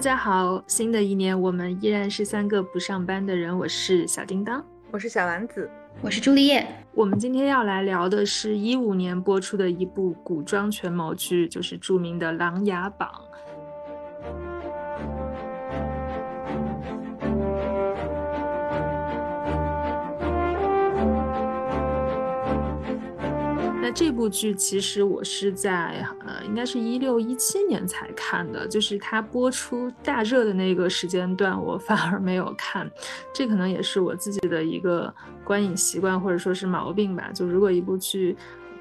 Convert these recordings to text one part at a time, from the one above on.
大家好，新的一年我们依然是三个不上班的人。我是小叮当，我是小丸子，我是朱丽叶。我们今天要来聊的是一五年播出的一部古装权谋剧，就是著名的《琅琊榜》。这部剧其实我是在呃，应该是一六一七年才看的，就是它播出大热的那个时间段，我 反而没有看。这可能也是我自己的一个观影习惯或者说是毛病吧。就如果一部剧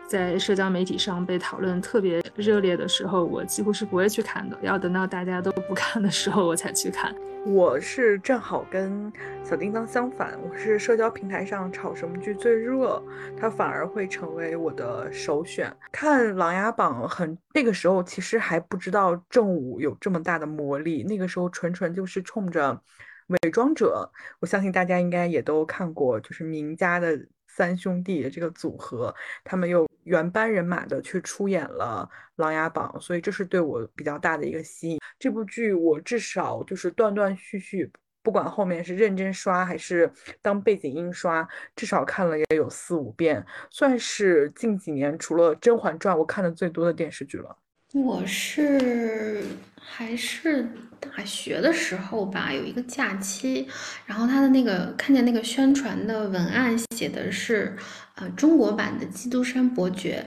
在社交媒体上被讨论特别热烈的时候，我几乎是不会去看的，要等到大家都不看的时候我才去看。我是正好跟小叮当相反，我是社交平台上炒什么剧最热，它反而会成为我的首选。看《琅琊榜》很那个时候其实还不知道正午有这么大的魔力，那个时候纯纯就是冲着伪装者。我相信大家应该也都看过，就是名家的三兄弟的这个组合，他们又原班人马的去出演了《琅琊榜》，所以这是对我比较大的一个吸引。这部剧我至少就是断断续续，不管后面是认真刷还是当背景音刷，至少看了也有四五遍，算是近几年除了《甄嬛传》我看的最多的电视剧了。我是还是大学的时候吧，有一个假期，然后他的那个看见那个宣传的文案写的是。呃，中国版的《基督山伯爵》，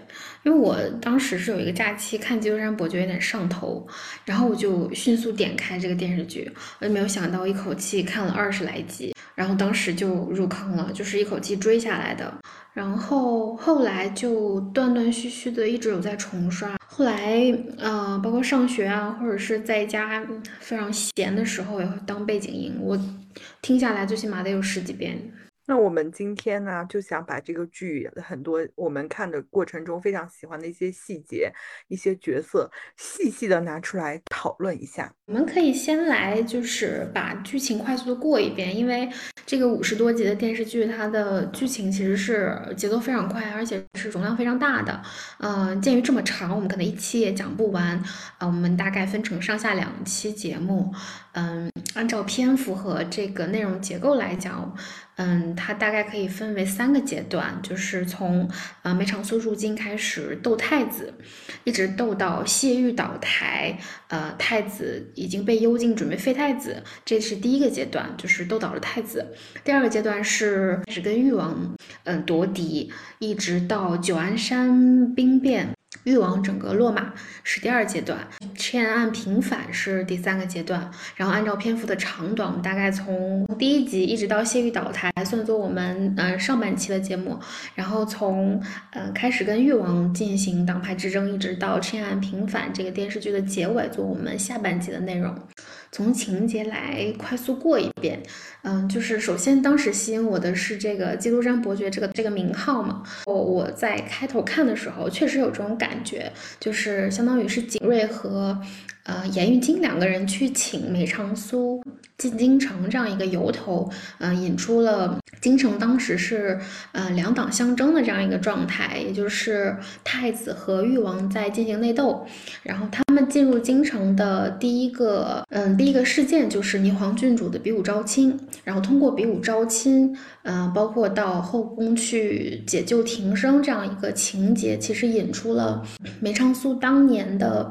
因为我当时是有一个假期看《基督山伯爵》有点上头，然后我就迅速点开这个电视剧，我就没有想到一口气看了二十来集，然后当时就入坑了，就是一口气追下来的。然后后来就断断续续的一直有在重刷，后来呃，包括上学啊，或者是在家非常闲的时候也会当背景音，我听下来最起码得有十几遍。那我们今天呢，就想把这个剧很多我们看的过程中非常喜欢的一些细节、一些角色，细细的拿出来讨论一下。我们可以先来就是把剧情快速的过一遍，因为这个五十多集的电视剧，它的剧情其实是节奏非常快，而且是容量非常大的。嗯，鉴于这么长，我们可能一期也讲不完。啊，我们大概分成上下两期节目。嗯，按照篇幅和这个内容结构来讲。嗯，它大概可以分为三个阶段，就是从呃梅长苏入京开始斗太子，一直斗到谢玉倒台，呃太子已经被幽禁，准备废太子，这是第一个阶段，就是斗倒了太子。第二个阶段是开始跟誉王嗯夺嫡，一直到九安山兵变。誉王整个落马是第二阶段，赤案平反是第三个阶段。然后按照篇幅的长短，我们大概从第一集一直到谢玉倒台，算作我们呃上半期的节目。然后从呃开始跟誉王进行党派之争，一直到赤案平反这个电视剧的结尾，做我们下半集的内容。从情节来快速过一遍，嗯，就是首先当时吸引我的是这个基督山伯爵这个这个名号嘛。我我在开头看的时候，确实有这种感觉，就是相当于是景睿和呃颜玉京两个人去请梅长苏。进京城这样一个由头，呃，引出了京城当时是呃两党相争的这样一个状态，也就是太子和誉王在进行内斗。然后他们进入京城的第一个，嗯，第一个事件就是霓凰郡主的比武招亲。然后通过比武招亲，嗯，包括到后宫去解救庭生这样一个情节，其实引出了梅长苏当年的。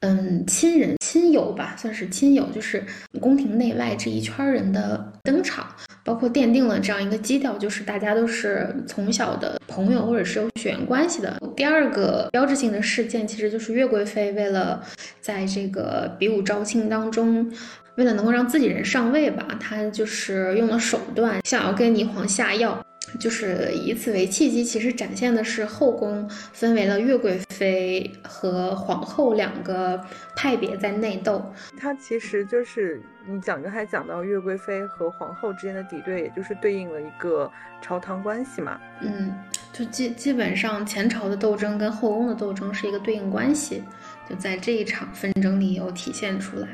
嗯，亲人、亲友吧，算是亲友，就是宫廷内外这一圈人的登场，包括奠定了这样一个基调，就是大家都是从小的朋友，或者是有血缘关系的。第二个标志性的事件，其实就是岳贵妃为了在这个比武招亲当中，为了能够让自己人上位吧，她就是用了手段，想要跟霓凰下药。就是以此为契机，其实展现的是后宫分为了岳贵妃和皇后两个派别在内斗。它其实就是你讲刚才讲到岳贵妃和皇后之间的敌对，也就是对应了一个朝堂关系嘛。嗯，就基基本上前朝的斗争跟后宫的斗争是一个对应关系，就在这一场纷争里有体现出来。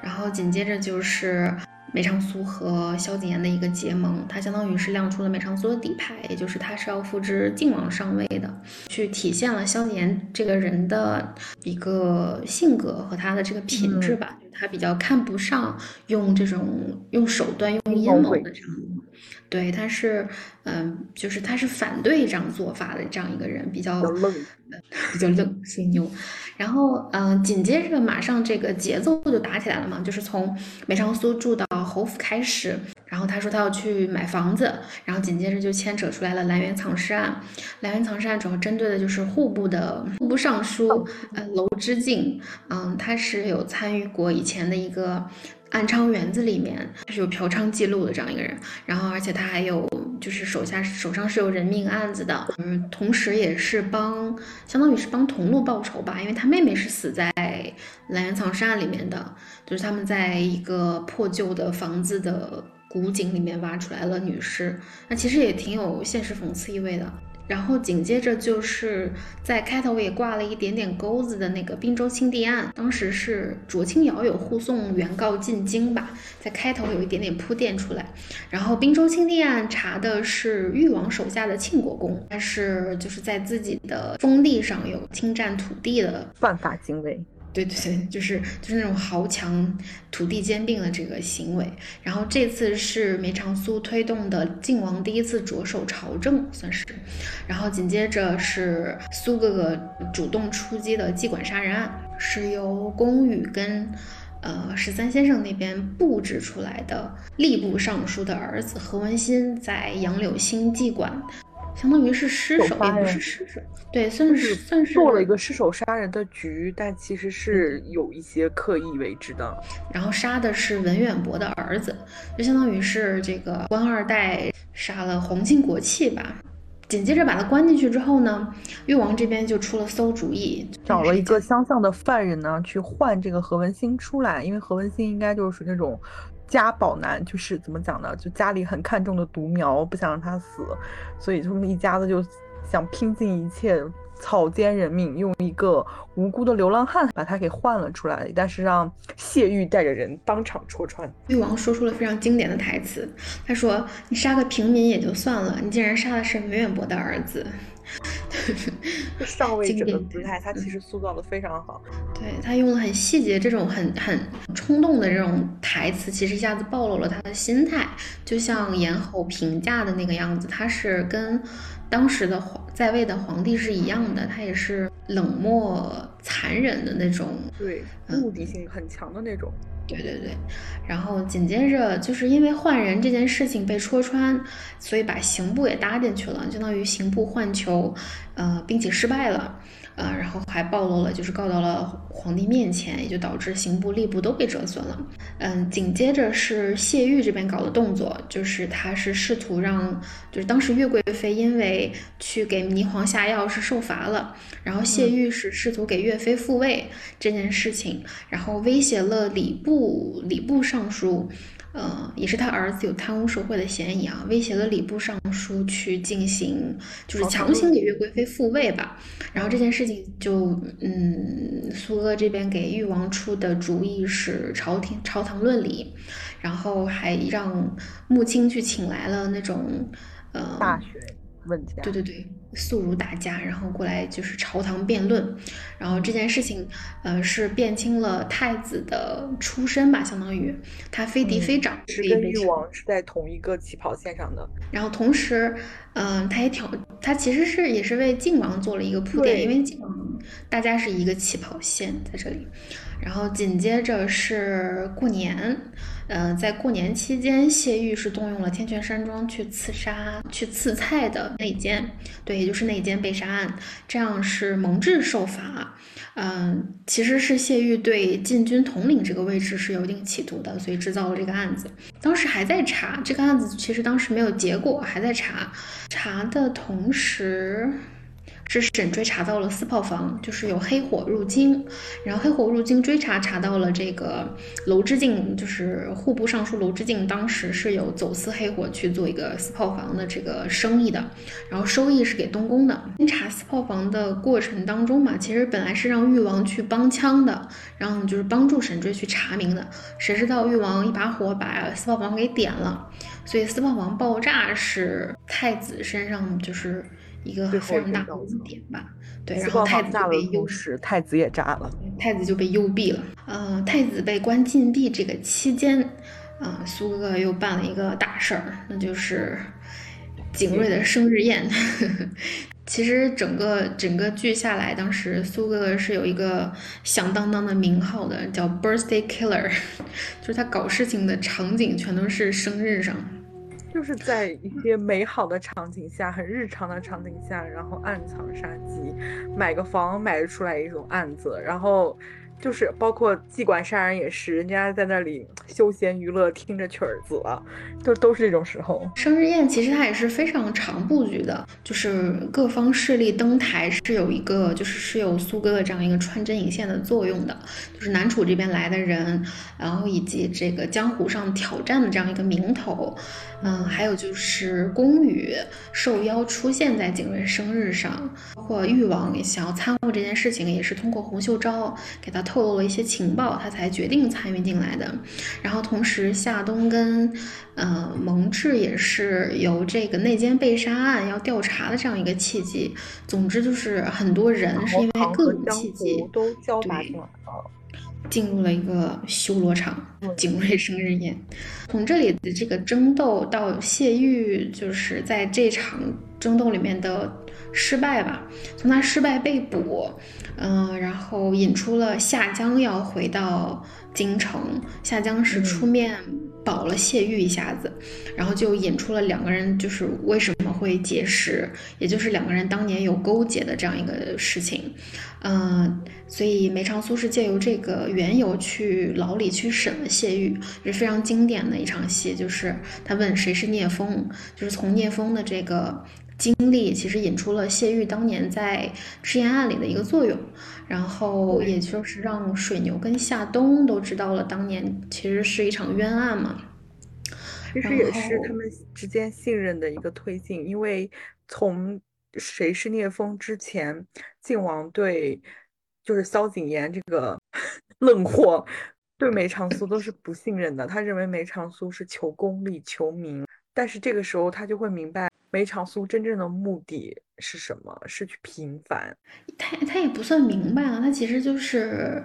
然后紧接着就是。梅长苏和萧景琰的一个结盟，他相当于是亮出了梅长苏的底牌，也就是他是要复制靖王上位的，去体现了萧景琰这个人的一个性格和他的这个品质吧。他比较看不上用这种用手段、用阴谋的这样，对，他是嗯，就是他是反对这样做法的这样一个人，比较愣，比较愣，吹牛。然后嗯，紧接着马上这个节奏就打起来了嘛，就是从梅长苏住到侯府开始。然后他说他要去买房子，然后紧接着就牵扯出来了蓝园藏尸案。蓝园藏尸案主要针对的就是户部的户部尚书呃娄之敬，嗯，他是有参与过以前的一个安昌园子里面，他是有嫖娼记录的这样一个人。然后而且他还有就是手下手上是有人命案子的，嗯，同时也是帮相当于是帮同路报仇吧，因为他妹妹是死在蓝园藏尸案里面的，就是他们在一个破旧的房子的。古井里面挖出来了女尸，那其实也挺有现实讽刺意味的。然后紧接着就是在开头也挂了一点点钩子的那个滨州清帝案，当时是卓清瑶有护送原告进京吧，在开头有一点点铺垫出来。然后滨州清帝案查的是誉王手下的庆国公，但是就是在自己的封地上有侵占土地的犯法行为。对对对，就是就是那种豪强土地兼并的这个行为。然后这次是梅长苏推动的靖王第一次着手朝政，算是。然后紧接着是苏哥哥主动出击的妓馆杀人案，是由宫羽跟呃十三先生那边布置出来的。吏部尚书的儿子何文新在杨柳新妓馆。相当于是失手，也不是失手，对，算是算是做了一个失手杀人的局，但其实是有一些刻意为之的。然后杀的是文远博的儿子，就相当于是这个官二代杀了皇亲国戚吧。紧接着把他关进去之后呢，越王这边就出了馊主意，找了一个相像的犯人呢，去换这个何文新出来，因为何文新应该就是属于那种。家宝男就是怎么讲呢？就家里很看重的独苗，不想让他死，所以他们一家子就想拼尽一切草菅人命，用一个无辜的流浪汉把他给换了出来，但是让谢玉带着人当场戳穿。誉王说出了非常经典的台词，他说：“你杀个平民也就算了，你竟然杀的是文远博的儿子。”上位者的姿态，他其实塑造的非常好。对他用了很细节、这种很很冲动的这种台词，其实一下子暴露了他的心态。就像严侯评价的那个样子，他是跟当时的皇在位的皇帝是一样的，他也是冷漠、残忍的那种，对，目的性很强的那种。对对对，然后紧接着就是因为换人这件事情被戳穿，所以把刑部也搭进去了，相当于刑部换囚，呃，并且失败了。呃，然后还暴露了，就是告到了皇帝面前，也就导致刑部、吏部都被折损了。嗯，紧接着是谢玉这边搞的动作，就是他是试图让，就是当时岳贵妃因为去给霓凰下药是受罚了，然后谢玉是试图给岳飞复位这件事情，然后威胁了礼部礼部尚书。呃，也是他儿子有贪污受贿的嫌疑啊，威胁了礼部尚书去进行，就是强行给岳贵妃复位吧。然后这件事情就，嗯，苏阿这边给誉王出的主意是朝廷朝堂论理，然后还让穆青去请来了那种，呃，大学对对对。肃儒大家，然后过来就是朝堂辩论，然后这件事情，呃，是辨清了太子的出身吧，相当于他非嫡非长，是跟誉王是在同一个起跑线上的。然后同时，嗯，他也挑，他其实是也是为靖王做了一个铺垫，因为靖王大家是一个起跑线在这里。然后紧接着是过年。呃，在过年期间，谢玉是动用了天泉山庄去刺杀、去刺菜的内奸，对，也就是内奸被杀案，这样是蒙挚受罚。嗯，其实是谢玉对禁军统领这个位置是有一定企图的，所以制造了这个案子。当时还在查这个案子，其实当时没有结果，还在查。查的同时。是沈追查到了四炮房，就是有黑火入京，然后黑火入京追查查到了这个娄之敬，就是户部尚书娄之敬，当时是有走私黑火去做一个四炮房的这个生意的，然后收益是给东宫的。查四炮房的过程当中嘛，其实本来是让誉王去帮腔的，然后就是帮助沈追去查明的，谁知道誉王一把火把四炮房给点了，所以四炮房爆炸是太子身上就是。一个非常大的点吧，对，然后太子被幽时，太子也炸了，太子就被幽闭了。呃，太子被关禁闭这个期间，啊，苏哥哥又办了一个大事儿，那就是景睿的生日宴。其实整个整个剧下来，当时苏哥哥是有一个响当当的名号的，叫 Birthday Killer，就是他搞事情的场景全都是生日上。就是在一些美好的场景下，很日常的场景下，然后暗藏杀机，买个房买出来一种案子，然后。就是包括妓馆杀人也是，人家在那里休闲娱乐，听着曲儿子了，就都是这种时候。生日宴其实它也是非常长布局的，就是各方势力登台是有一个，就是是有苏哥的这样一个穿针引线的作用的，就是南楚这边来的人，然后以及这个江湖上挑战的这样一个名头，嗯，还有就是宫羽受邀出现在景睿生日上，包括誉王也想要参悟这件事情，也是通过洪秀昭给他。透露了一些情报，他才决定参与进来的。然后同时，夏冬跟呃蒙挚也是由这个内奸被杀案要调查的这样一个契机。总之就是很多人是因为各种契机都交拔进来了，进入了一个修罗场——景睿生日宴。从这里的这个争斗到谢玉，就是在这场争斗里面的失败吧。从他失败被捕。嗯，然后引出了夏江要回到京城，夏江是出面保了谢玉一下子，然后就引出了两个人就是为什么会结识，也就是两个人当年有勾结的这样一个事情。嗯，所以梅长苏是借由这个缘由去牢里去审了谢玉，是非常经典的一场戏，就是他问谁是聂风，就是从聂风的这个。经历其实引出了谢玉当年在赤焰案里的一个作用，然后也就是让水牛跟夏冬都知道了当年其实是一场冤案嘛。其实也是他们之间信任的一个推进，因为从谁是聂风之前，靖王对就是萧景琰这个 愣货对梅长苏都是不信任的，他认为梅长苏是求功利求名，但是这个时候他就会明白。梅长苏真正的目的是什么？是去平反。他他也不算明白了，他其实就是，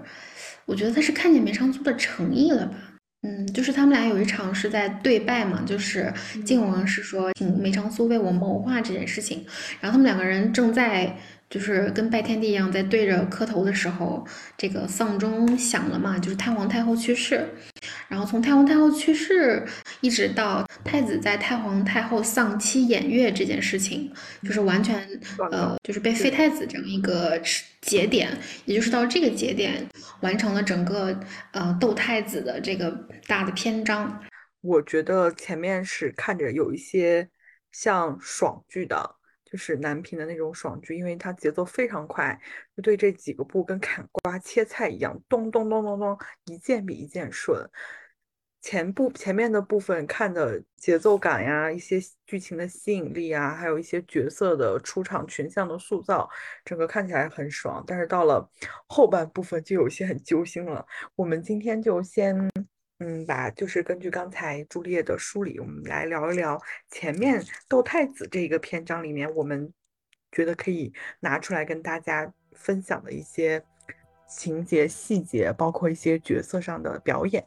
我觉得他是看见梅长苏的诚意了吧。嗯，就是他们俩有一场是在对拜嘛，就是靖王是说请梅长苏为我谋划这件事情，然后他们两个人正在。就是跟拜天地一样，在对着磕头的时候，这个丧钟响了嘛，就是太皇太后去世，然后从太皇太后去世一直到太子在太皇太后丧期演乐这件事情，就是完全呃，就是被废太子这样一个节点，也就是到这个节点完成了整个呃斗太子的这个大的篇章。我觉得前面是看着有一些像爽剧的。就是南平的那种爽剧，因为它节奏非常快，就对这几个部跟砍瓜切菜一样，咚咚咚咚咚，一件比一件顺。前部前面的部分看的节奏感呀，一些剧情的吸引力啊，还有一些角色的出场群像的塑造，整个看起来很爽。但是到了后半部分就有些很揪心了。我们今天就先。嗯，把就是根据刚才朱丽叶的梳理，我们来聊一聊前面斗太子这个篇章里面，我们觉得可以拿出来跟大家分享的一些情节细节，包括一些角色上的表演。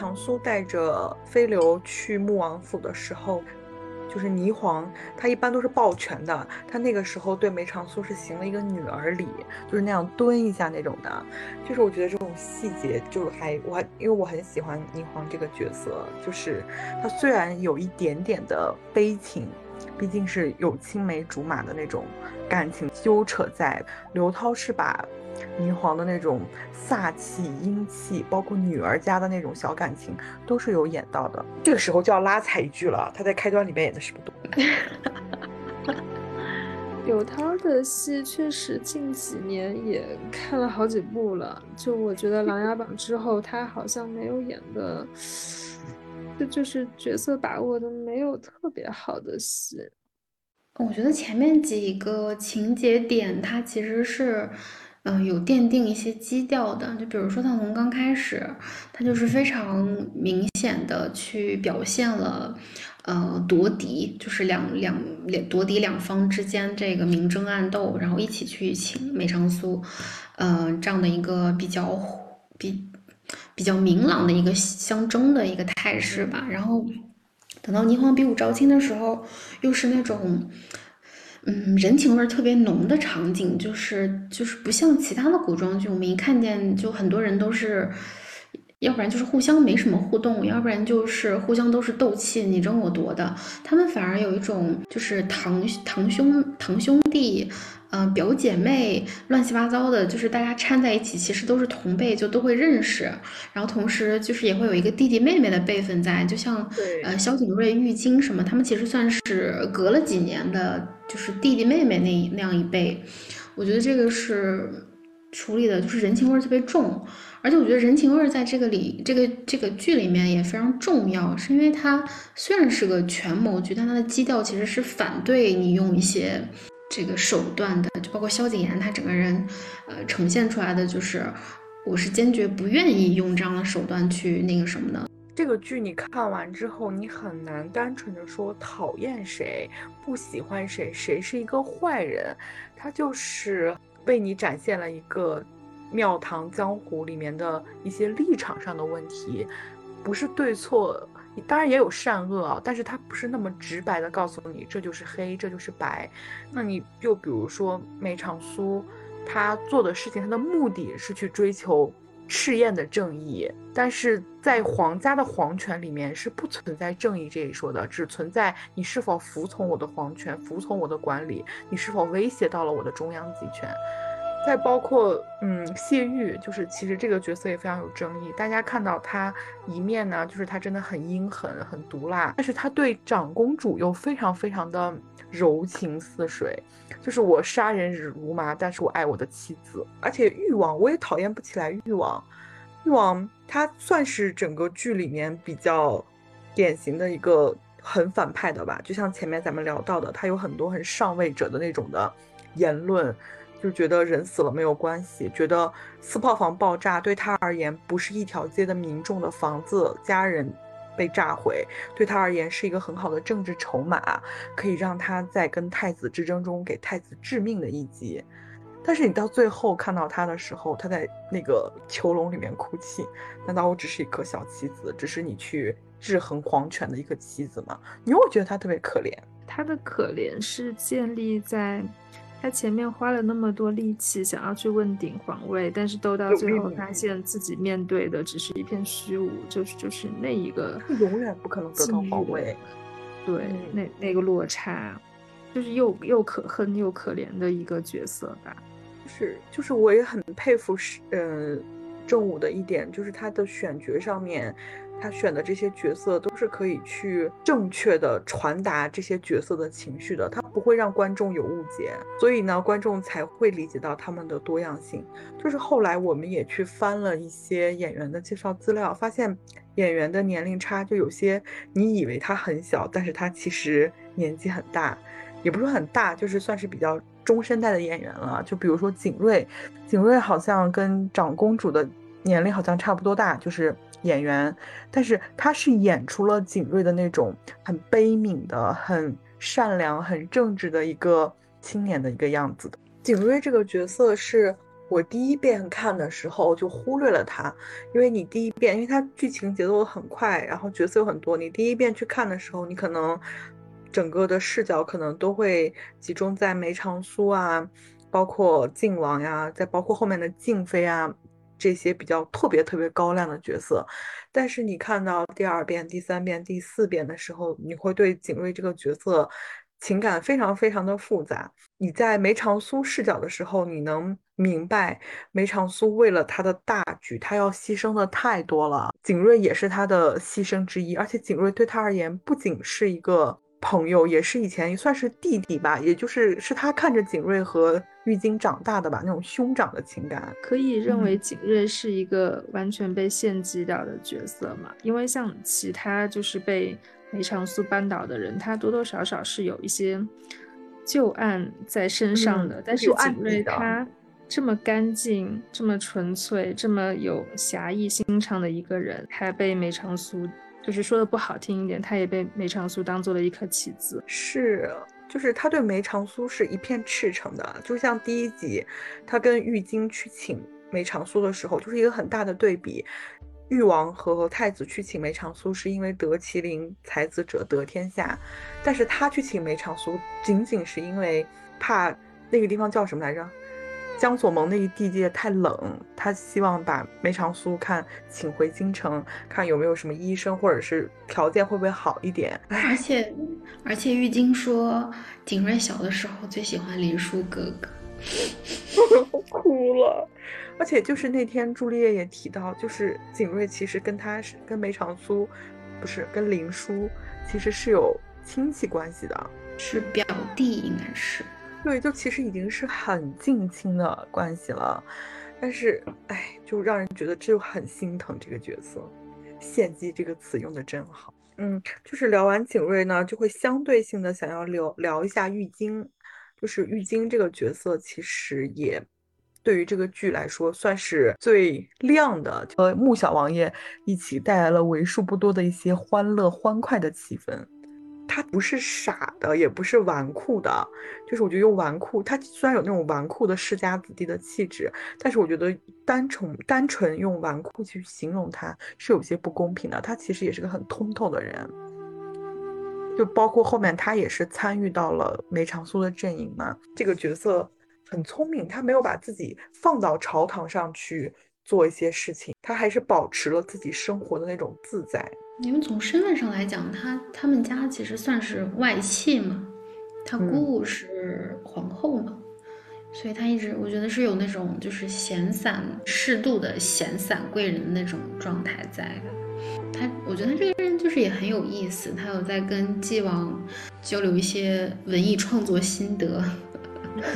长苏带着飞流去穆王府的时候，就是霓凰，他一般都是抱拳的。他那个时候对梅长苏是行了一个女儿礼，就是那样蹲一下那种的。就是我觉得这种细节，就还我还因为我很喜欢霓凰这个角色，就是他虽然有一点点的悲情，毕竟是有青梅竹马的那种感情纠扯在。刘涛是把霓凰的那种飒气、英气，包括女儿家的那种小感情，都是有演到的。这个时候就要拉踩一句了，他在开端里面演的是不多。柳涛的戏确实近几年也看了好几部了，就我觉得《琅琊榜》之后，他好像没有演的，就就是角色把握的没有特别好的戏。我觉得前面几个情节点，它其实是，嗯，有奠定一些基调的。就比如说，他从刚开始，他就是非常明显的去表现了。呃，夺嫡就是两两两夺嫡两方之间这个明争暗斗，然后一起去请梅长苏，呃，这样的一个比较比比较明朗的一个相争的一个态势吧。然后等到霓凰比武招亲的时候，又是那种嗯人情味特别浓的场景，就是就是不像其他的古装剧，我们一看见就很多人都是。要不然就是互相没什么互动，要不然就是互相都是斗气，你争我夺的。他们反而有一种就是堂堂兄堂兄弟，嗯，表姐妹，乱七八糟的，就是大家掺在一起，其实都是同辈，就都会认识。然后同时就是也会有一个弟弟妹妹的辈分在，就像呃萧景睿、玉京什么，他们其实算是隔了几年的，就是弟弟妹妹那那样一辈。我觉得这个是处理的，就是人情味特别重。而且我觉得人情味在这个里，这个这个剧里面也非常重要，是因为它虽然是个权谋剧，但它的基调其实是反对你用一些这个手段的，就包括萧景琰他整个人，呃，呈现出来的就是，我是坚决不愿意用这样的手段去那个什么的。这个剧你看完之后，你很难单纯的说讨厌谁，不喜欢谁，谁是一个坏人，他就是为你展现了一个。庙堂江湖里面的一些立场上的问题，不是对错，当然也有善恶啊，但是它不是那么直白的告诉你这就是黑，这就是白。那你就比如说梅长苏，他做的事情，他的目的是去追求赤焰的正义，但是在皇家的皇权里面是不存在正义这一说的，只存在你是否服从我的皇权，服从我的管理，你是否威胁到了我的中央集权。再包括，嗯，谢玉，就是其实这个角色也非常有争议。大家看到他一面呢，就是他真的很阴狠、很毒辣，但是他对长公主又非常非常的柔情似水。就是我杀人如麻，但是我爱我的妻子。而且欲望，我也讨厌不起来欲望，欲望他算是整个剧里面比较典型的一个很反派的吧。就像前面咱们聊到的，他有很多很上位者的那种的言论。就觉得人死了没有关系，觉得四炮房爆炸对他而言不是一条街的民众的房子、家人被炸毁，对他而言是一个很好的政治筹码，可以让他在跟太子之争中给太子致命的一击。但是你到最后看到他的时候，他在那个囚笼里面哭泣，难道我只是一颗小棋子，只是你去制衡皇权的一个棋子吗？你又觉得他特别可怜，他的可怜是建立在。他前面花了那么多力气想要去问鼎皇位，但是都到最后发现自己面对的只是一片虚无，就是就是那一个永远不可能得到皇位。对，那那个落差，就是又又可恨又可怜的一个角色吧。就是，就是我也很佩服是，呃，正午的一点就是他的选角上面。他选的这些角色都是可以去正确的传达这些角色的情绪的，他不会让观众有误解，所以呢，观众才会理解到他们的多样性。就是后来我们也去翻了一些演员的介绍资料，发现演员的年龄差就有些，你以为他很小，但是他其实年纪很大，也不是很大，就是算是比较中生代的演员了。就比如说景睿，景睿好像跟长公主的年龄好像差不多大，就是。演员，但是他是演出了景睿的那种很悲悯的、很善良、很正直的一个青年的一个样子的。景睿这个角色是我第一遍看的时候就忽略了他，因为你第一遍，因为他剧情节奏很快，然后角色有很多，你第一遍去看的时候，你可能整个的视角可能都会集中在梅长苏啊，包括靖王呀，再包括后面的静妃啊。这些比较特别特别高亮的角色，但是你看到第二遍、第三遍、第四遍的时候，你会对景睿这个角色情感非常非常的复杂。你在梅长苏视角的时候，你能明白梅长苏为了他的大局，他要牺牲的太多了。景睿也是他的牺牲之一，而且景睿对他而言不仅是一个朋友，也是以前算是弟弟吧，也就是是他看着景睿和玉京长大的吧，那种兄长的情感。可以认为景睿是一个完全被献祭掉的角色嘛？因为像其他就是被梅长苏扳倒的人，他多多少少是有一些。旧案在身上的，但是景睿他这么干净、这么纯粹、这么有侠义心肠的一个人，还被梅长苏，就是说的不好听一点，他也被梅长苏当做了一颗棋子。是，就是他对梅长苏是一片赤诚的，就像第一集他跟玉京去请梅长苏的时候，就是一个很大的对比。誉王和太子去请梅长苏，是因为得麒麟才子者得天下，但是他去请梅长苏，仅仅是因为怕那个地方叫什么来着？江左盟那一地界太冷，他希望把梅长苏看请回京城，看有没有什么医生或者是条件会不会好一点。而且，而且玉京说景睿小的时候最喜欢林殊哥哥，我哭了。而且就是那天朱丽叶也提到，就是景睿其实跟他是跟梅长苏，不是跟林殊，其实是有亲戚关系的，是表弟应该是。对，就其实已经是很近亲的关系了，但是哎，就让人觉得这就很心疼这个角色。献祭这个词用的真好。嗯，就是聊完景睿呢，就会相对性的想要聊聊一下玉京，就是玉京这个角色其实也。对于这个剧来说，算是最亮的，和穆小王爷一起带来了为数不多的一些欢乐欢快的气氛。他不是傻的，也不是纨绔的，就是我觉得用纨绔，他虽然有那种纨绔的世家子弟的气质，但是我觉得单纯单纯用纨绔去形容他是有些不公平的。他其实也是个很通透的人，就包括后面他也是参与到了梅长苏的阵营嘛，这个角色。很聪明，他没有把自己放到朝堂上去做一些事情，他还是保持了自己生活的那种自在。因为从身份上来讲，他他们家其实算是外戚嘛，他姑姑是皇后嘛，所以他一直我觉得是有那种就是闲散适度的闲散贵人的那种状态在的。他我觉得他这个人就是也很有意思，他有在跟纪王交流一些文艺创作心得。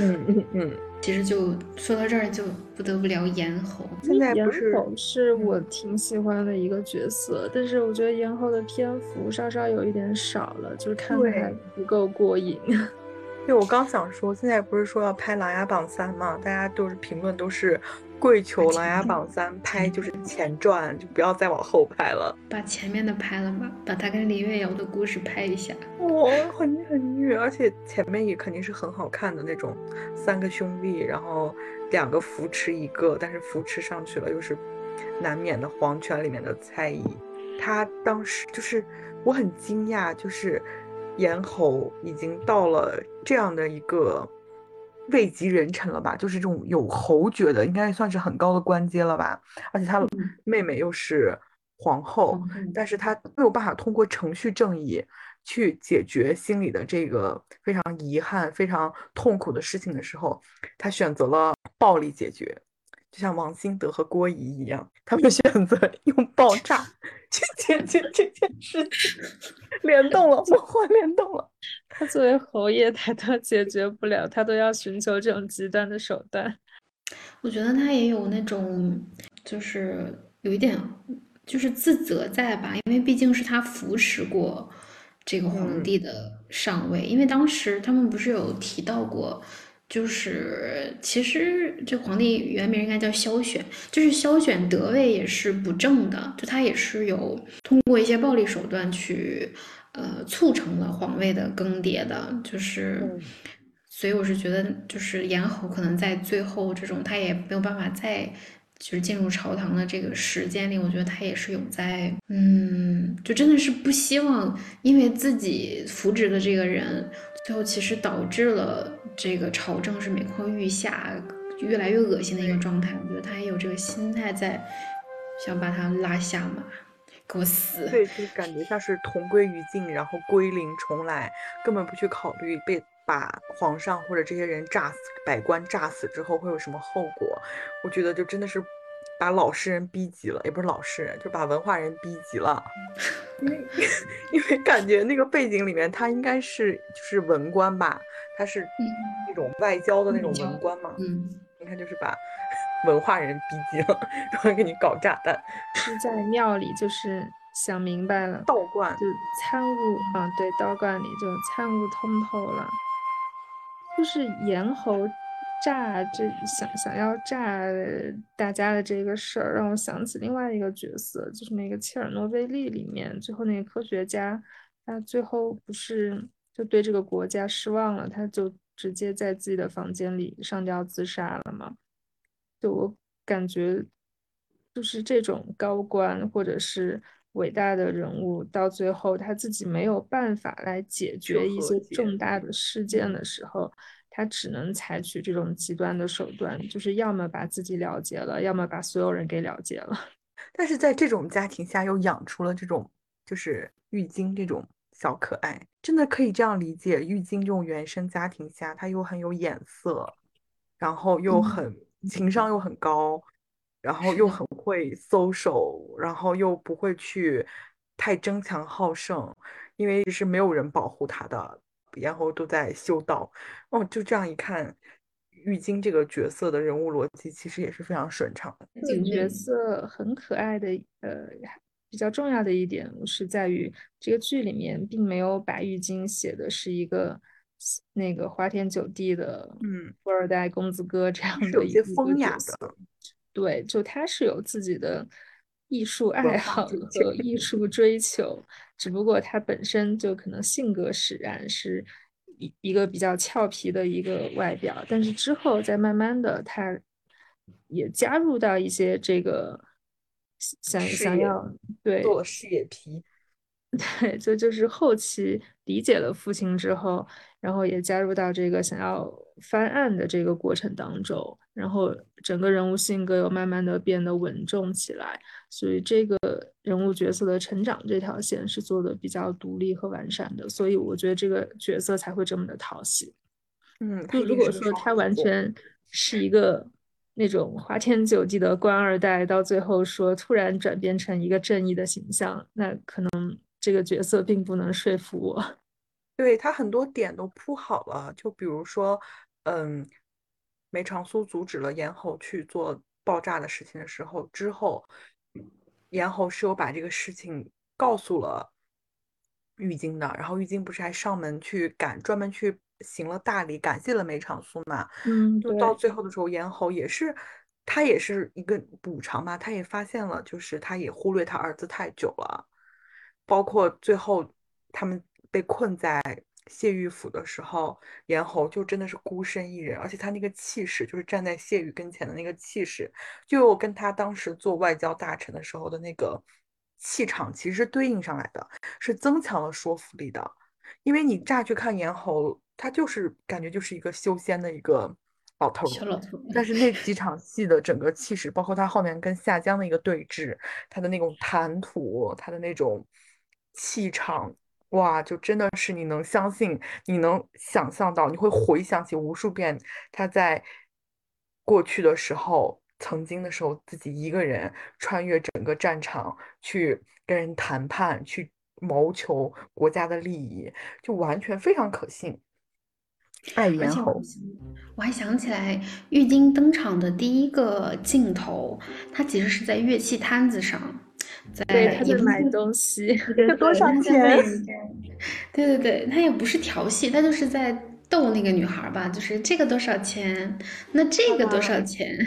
嗯 嗯嗯，其实就说到这儿，就不得不聊咽喉。现在不是是我挺喜欢的一个角色，但是我觉得咽喉的篇幅稍稍有一点少了，就是看的还不够过瘾。对，我刚想说，现在不是说要拍《琅琊榜三》嘛，大家都是评论都是。跪求《琅琊榜三》拍就是前传，就不要再往后拍了。把前面的拍了吧，把他跟林月瑶的故事拍一下。哇，很很虐，而且前面也肯定是很好看的那种，三个兄弟，然后两个扶持一个，但是扶持上去了又是难免的皇权里面的猜疑。他当时就是我很惊讶，就是咽喉已经到了这样的一个。位极人臣了吧，就是这种有侯爵的，应该算是很高的官阶了吧。而且他妹妹又是皇后，但是他没有办法通过程序正义去解决心里的这个非常遗憾、非常痛苦的事情的时候，他选择了暴力解决。就像王心德和郭怡一样，他们 选择用爆炸去解决这件事情，联动了，梦幻联动了。他作为侯爷，他都解决不了，他都要寻求这种极端的手段。我觉得他也有那种，就是有一点，就是自责在吧？因为毕竟是他扶持过这个皇帝的上位，因为当时他们不是有提到过。就是其实这皇帝原名应该叫萧选，就是萧选得位也是不正的，就他也是有通过一些暴力手段去呃促成了皇位的更迭的，就是所以我是觉得就是严侯可能在最后这种他也没有办法再就是进入朝堂的这个时间里，我觉得他也是有在嗯，就真的是不希望因为自己扶植的这个人。最后其实导致了这个朝政是每况愈下，越来越恶心的一个状态。我觉得他也有这个心态在，想把他拉下马。给我死！对，就感觉像是同归于尽，然后归零重来，根本不去考虑被把皇上或者这些人炸死、百官炸死之后会有什么后果。我觉得就真的是把老实人逼急了，也不是老实人，就把文化人逼急了。因为因为感觉那个背景里面他应该是就是文官吧，他是那种外交的那种文官嘛。嗯，你看就是把。文化人逼急了，然后给你搞炸弹。是在庙里，就是想明白了，道观就参悟啊，对，道观里就参悟通透了。就是咽喉炸这想想要炸大家的这个事儿，让我想起另外一个角色，就是那个切尔诺贝利里面最后那个科学家，他最后不是就对这个国家失望了，他就直接在自己的房间里上吊自杀了嘛？就我感觉，就是这种高官或者是伟大的人物，到最后他自己没有办法来解决一些重大的事件的时候，他只能采取这种极端的手段，就是要么把自己了结了，要么把所有人给了结了。但是在这种家庭下，又养出了这种就是玉晶这种小可爱，真的可以这样理解。玉晶这种原生家庭下，他又很有眼色，然后又很。情商又很高，然后又很会搜手，然后又不会去太争强好胜，因为是没有人保护他的，然后都在修道。哦，就这样一看，玉京这个角色的人物逻辑其实也是非常顺畅的。这个角色很可爱的，呃，比较重要的一点是在于这个剧里面并没有把玉京写的是一个。那个花天酒地的，嗯，富二代公子哥这样的一些风雅的，对，就他是有自己的艺术爱好和艺术追求，只不过他本身就可能性格使然，是一一个比较俏皮的一个外表，但是之后再慢慢的，他也加入到一些这个想想要对做事业皮。对，就就是后期理解了父亲之后，然后也加入到这个想要翻案的这个过程当中，然后整个人物性格又慢慢的变得稳重起来，所以这个人物角色的成长这条线是做的比较独立和完善的，所以我觉得这个角色才会这么的讨喜。嗯，就如果说他完全是一个那种花天酒地的官二代，到最后说突然转变成一个正义的形象，那可能。这个角色并不能说服我，对他很多点都铺好了，就比如说，嗯，梅长苏阻止了严侯去做爆炸的事情的时候，之后严侯是有把这个事情告诉了玉京的，然后玉京不是还上门去感专门去行了大礼，感谢了梅长苏嘛，嗯，就到最后的时候，严侯也是他也是一个补偿嘛，他也发现了，就是他也忽略他儿子太久了。包括最后他们被困在谢玉府的时候，严侯就真的是孤身一人，而且他那个气势，就是站在谢玉跟前的那个气势，就跟他当时做外交大臣的时候的那个气场其实是对应上来的，是增强了说服力的。因为你乍去看严侯，他就是感觉就是一个修仙的一个老头，小老头。但 是那几场戏的整个气势，包括他后面跟夏江的一个对峙，他的那种谈吐，他的那种。气场哇，就真的是你能相信，你能想象到，你会回想起无数遍他在过去的时候，曾经的时候，自己一个人穿越整个战场去跟人谈判，去谋求国家的利益，就完全非常可信。我还想起来，玉京登场的第一个镜头，他其实是在乐器摊子上。对，他在买东西，这多少钱？对对对，他也不是调戏，他就是在逗那个女孩吧，就是这个多少钱？那这个多少钱？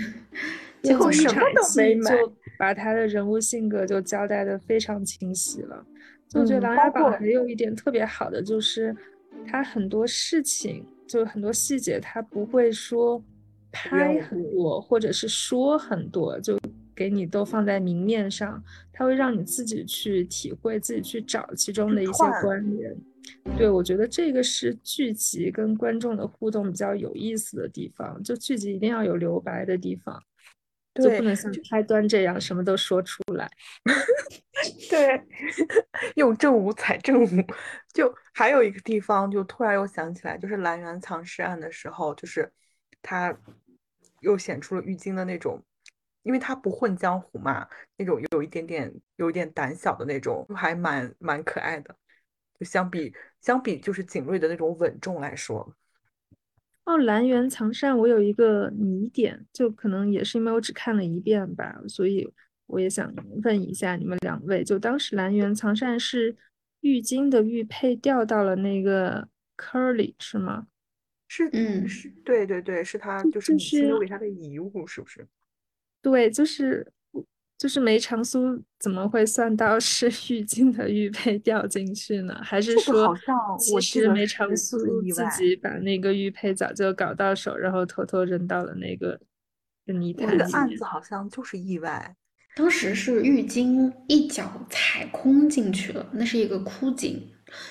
最后一场戏就把他的人物性格就交代的非常清晰了。就我觉得《琅琊榜》还有一点特别好的，就是他很多事情，就很多细节，他不会说拍很多，或者是说很多，就。给你都放在明面上，它会让你自己去体会，自己去找其中的一些关联。对我觉得这个是剧集跟观众的互动比较有意思的地方。就剧集一定要有留白的地方，就不能像开端这样什么都说出来。对，用正午踩正午。就还有一个地方，就突然又想起来，就是兰园藏尸案的时候，就是他又显出了玉京的那种，因为他不混江湖嘛，那种有一点点有一点胆小的那种，还蛮蛮可爱的。就相比相比，就是景睿的那种稳重来说。哦，蓝园藏善，我有一个疑点，就可能也是因为我只看了一遍吧，所以我也想问一下你们两位，就当时蓝园藏善是玉京的玉佩掉到了那个坑里，是吗？是，嗯，是对对对，是他就是你亲留给他的遗物，是不是？对，就是。就是梅长苏怎么会算到 是玉京的玉佩掉进去呢？还是说，其实梅长苏自己把那个玉佩早就搞到手，然后偷偷扔到了那个泥潭里面？这个案子好像就是意外。当时是玉京一脚踩空进去了，那是一个枯井，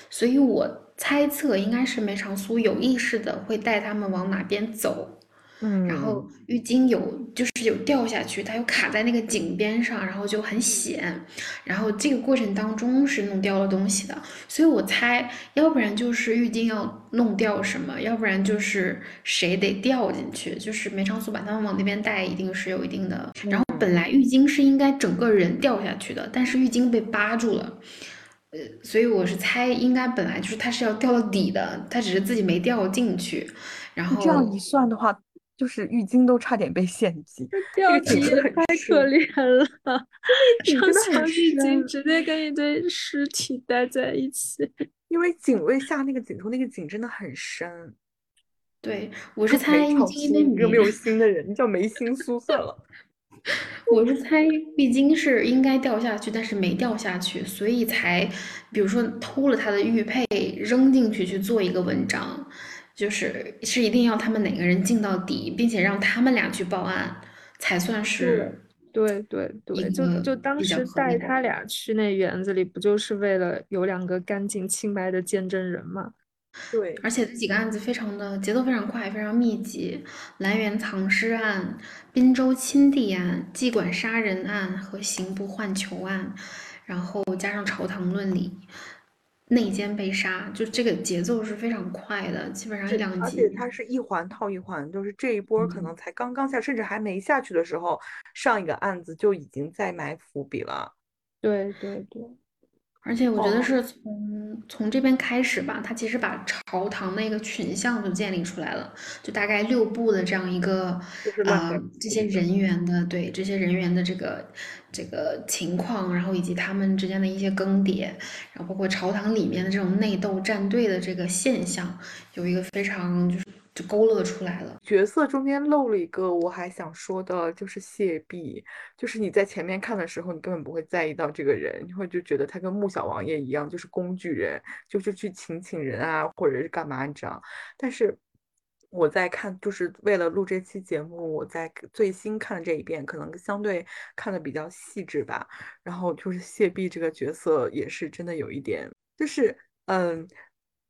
所以我猜测应该是梅长苏有意识的会带他们往哪边走。嗯，然后浴巾有就是有掉下去，它又卡在那个井边上，然后就很险。然后这个过程当中是弄掉了东西的，所以我猜，要不然就是浴巾要弄掉什么，要不然就是谁得掉进去，就是梅长苏把他们往那边带，一定是有一定的。然后本来浴巾是应该整个人掉下去的，但是浴巾被扒住了，呃，所以我是猜应该本来就是他是要掉到底的，他只是自己没掉进去。然后这样一算的话。就是浴巾都差点被献祭，掉井也太可怜了。长枪浴巾直接跟一堆尸体待在一起，因为警卫下那个井头，那个井真的很深。对，我是猜浴巾因为没有心的人，叫没心苏算了。我是猜浴巾是应该掉下去，但是没掉下去，所以才比如说偷了他的玉佩扔进去去做一个文章。就是是一定要他们哪个人进到底，并且让他们俩去报案，才算是对对对，就就当时带他俩去那园子里，不就是为了有两个干净清白的见证人吗？对，而且这几个案子非常的节奏非常快，非常密集，兰园藏尸案、滨州亲弟案、妓馆杀人案和刑部换囚案，然后加上朝堂论理。内奸被杀，就这个节奏是非常快的，基本上一两集。而且它是一环套一环，就是这一波可能才刚刚下，甚至还没下去的时候，上一个案子就已经在埋伏笔了。对对对。而且我觉得是从从这边开始吧，他其实把朝堂的一个群像就建立出来了，就大概六部的这样一个呃这些人员的对这些人员的这个这个情况，然后以及他们之间的一些更迭，然后包括朝堂里面的这种内斗站队的这个现象，有一个非常就是。就勾勒出来了。角色中间漏了一个，我还想说的，就是谢弼。就是你在前面看的时候，你根本不会在意到这个人，你会就觉得他跟穆小王爷一样，就是工具人，就是去请请人啊，或者是干嘛，你知道？但是我在看，就是为了录这期节目，我在最新看的这一遍，可能相对看的比较细致吧。然后就是谢弼这个角色也是真的有一点，就是嗯。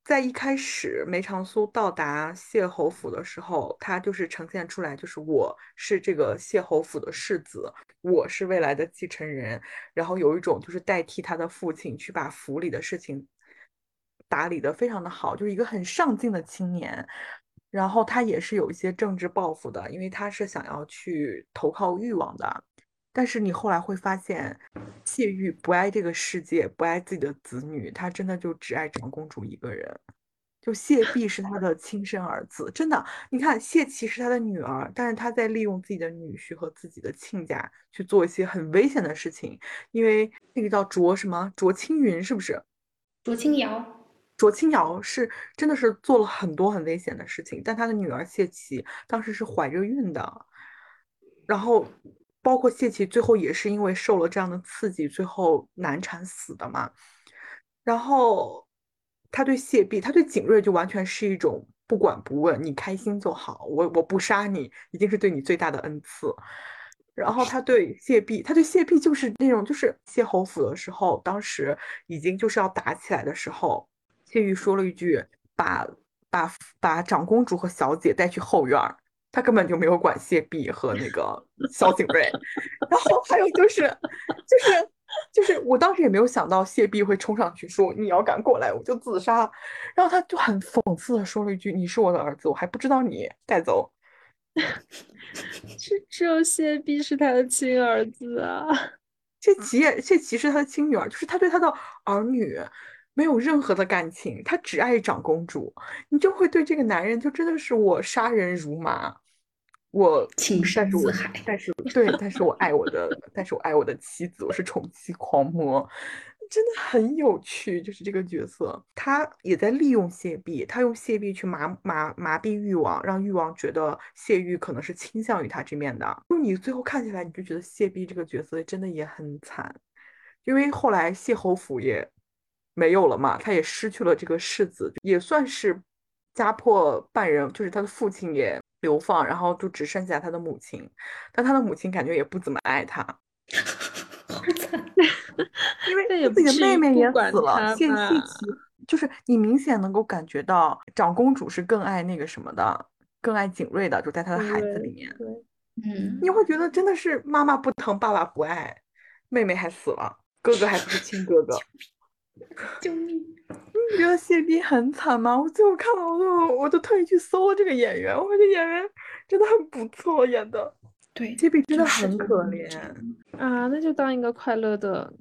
在一开始，梅长苏到达谢侯府的时候，他就是呈现出来，就是我是这个谢侯府的世子，我是未来的继承人，然后有一种就是代替他的父亲去把府里的事情打理的非常的好，就是一个很上进的青年。然后他也是有一些政治抱负的，因为他是想要去投靠誉王的。但是你后来会发现，谢玉不爱这个世界，不爱自己的子女，他真的就只爱长公主一个人。就谢弼是他的亲生儿子，真的。你看谢琪是他的女儿，但是他在利用自己的女婿和自己的亲家去做一些很危险的事情。因为那个叫卓什么卓青云，是不是？卓青瑶，卓青瑶是真的是做了很多很危险的事情，但他的女儿谢琪当时是怀着孕的，然后。包括谢琪最后也是因为受了这样的刺激，最后难产死的嘛。然后他对谢弼，他对景睿就完全是一种不管不问，你开心就好，我我不杀你，一定是对你最大的恩赐。然后他对谢弼，他对谢弼就是那种，就是谢侯府的时候，当时已经就是要打起来的时候，谢玉说了一句：“把把把长公主和小姐带去后院。”他根本就没有管谢碧和那个萧景睿。然后还有就是，就是就是我当时也没有想到谢碧会冲上去说你要敢过来我就自杀。然后他就很讽刺的说了一句：“你是我的儿子，我还不知道你带走。”只只有谢碧是他的亲儿子啊。谢琪也，谢琪是他的亲女儿，就是他对他的儿女没有任何的感情，他只爱长公主。你就会对这个男人，就真的是我杀人如麻，我情深似海。但是对，但是我爱我的，但是我爱我的妻子，我是宠妻狂魔。真的很有趣，就是这个角色，他也在利用谢碧，他用谢碧去麻麻麻痹誉王，让誉王觉得谢玉可能是倾向于他这面的。就你最后看起来，你就觉得谢碧这个角色真的也很惨，因为后来谢侯府也没有了嘛，他也失去了这个世子，也算是家破半人，就是他的父亲也流放，然后就只剩下他的母亲，但他的母亲感觉也不怎么爱他。因为自己的妹妹也死了。谢谢琪，就是你明显能够感觉到长公主是更爱那个什么的，更爱景睿的，就在他的孩子里面。对，嗯，你会觉得真的是妈妈不疼，爸爸不爱，妹妹还死了，哥哥还不是亲哥哥。救命！你觉得谢斌很惨吗？我最后看了，我都我都特意去搜了这个演员，我觉得演员真的很不错，演的。对，谢斌真的很可怜啊，那就当一个快乐的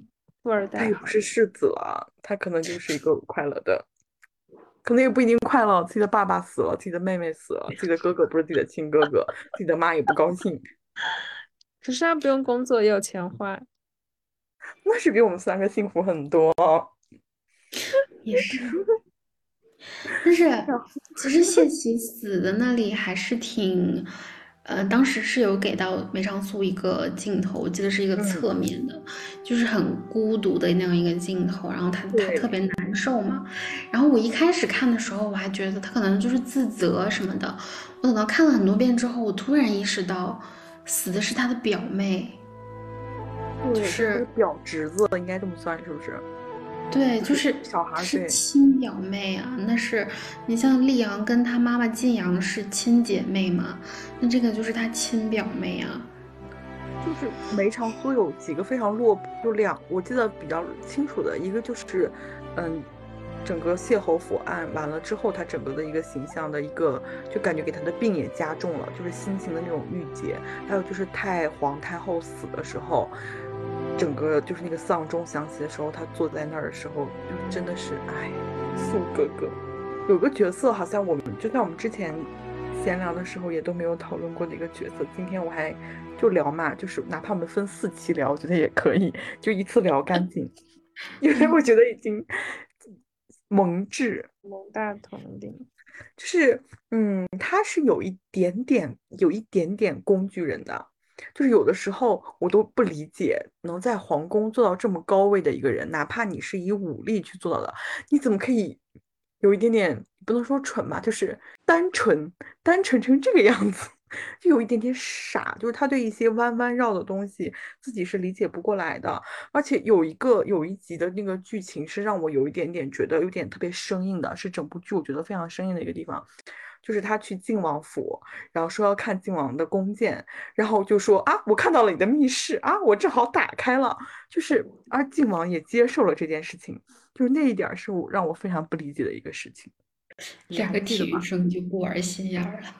富二代。他也不是世子了，他可能就是一个快乐的，可能也不一定快乐。自己的爸爸死了，自己的妹妹死了，自己的哥哥不是自己的亲哥哥，自己的妈也不高兴。可是他不用工作也有钱花，那是比我们三个幸福很多。也是，但是其实谢琪死的那里还是挺。呃，当时是有给到梅长苏一个镜头，我记得是一个侧面的，就是很孤独的那样一个镜头，然后他他特别难受嘛。然后我一开始看的时候，我还觉得他可能就是自责什么的。我等到看了很多遍之后，我突然意识到，死的是他的表妹，就是表侄子，应该这么算，是不是？对，就是小孩是亲表妹啊，那是你像丽阳跟她妈妈晋阳是亲姐妹嘛，那这个就是她亲表妹啊。就是梅长苏有几个非常落，就两，我记得比较清楚的一个就是，嗯，整个谢侯府案完了之后，他整个的一个形象的一个，就感觉给他的病也加重了，就是心情的那种郁结。还有就是太皇太后死的时候。整个就是那个丧钟响起的时候，他坐在那儿的时候，就真的是哎，苏哥哥，有个角色好像我们就在我们之前闲聊的时候也都没有讨论过的一个角色，今天我还就聊嘛，就是哪怕我们分四期聊，我觉得也可以，就一次聊干净，因为我觉得已经蒙智蒙大统领，就是嗯，他是有一点点有一点点工具人的。就是有的时候我都不理解，能在皇宫做到这么高位的一个人，哪怕你是以武力去做到的，你怎么可以有一点点不能说蠢吧，就是单纯单纯成这个样子，就有一点点傻，就是他对一些弯弯绕的东西自己是理解不过来的。而且有一个有一集的那个剧情是让我有一点点觉得有点特别生硬的，是整部剧我觉得非常生硬的一个地方。就是他去靖王府，然后说要看靖王的弓箭，然后就说啊，我看到了你的密室啊，我正好打开了。就是而靖王也接受了这件事情，就是那一点是我让我非常不理解的一个事情。两个体育生就不玩心眼儿了。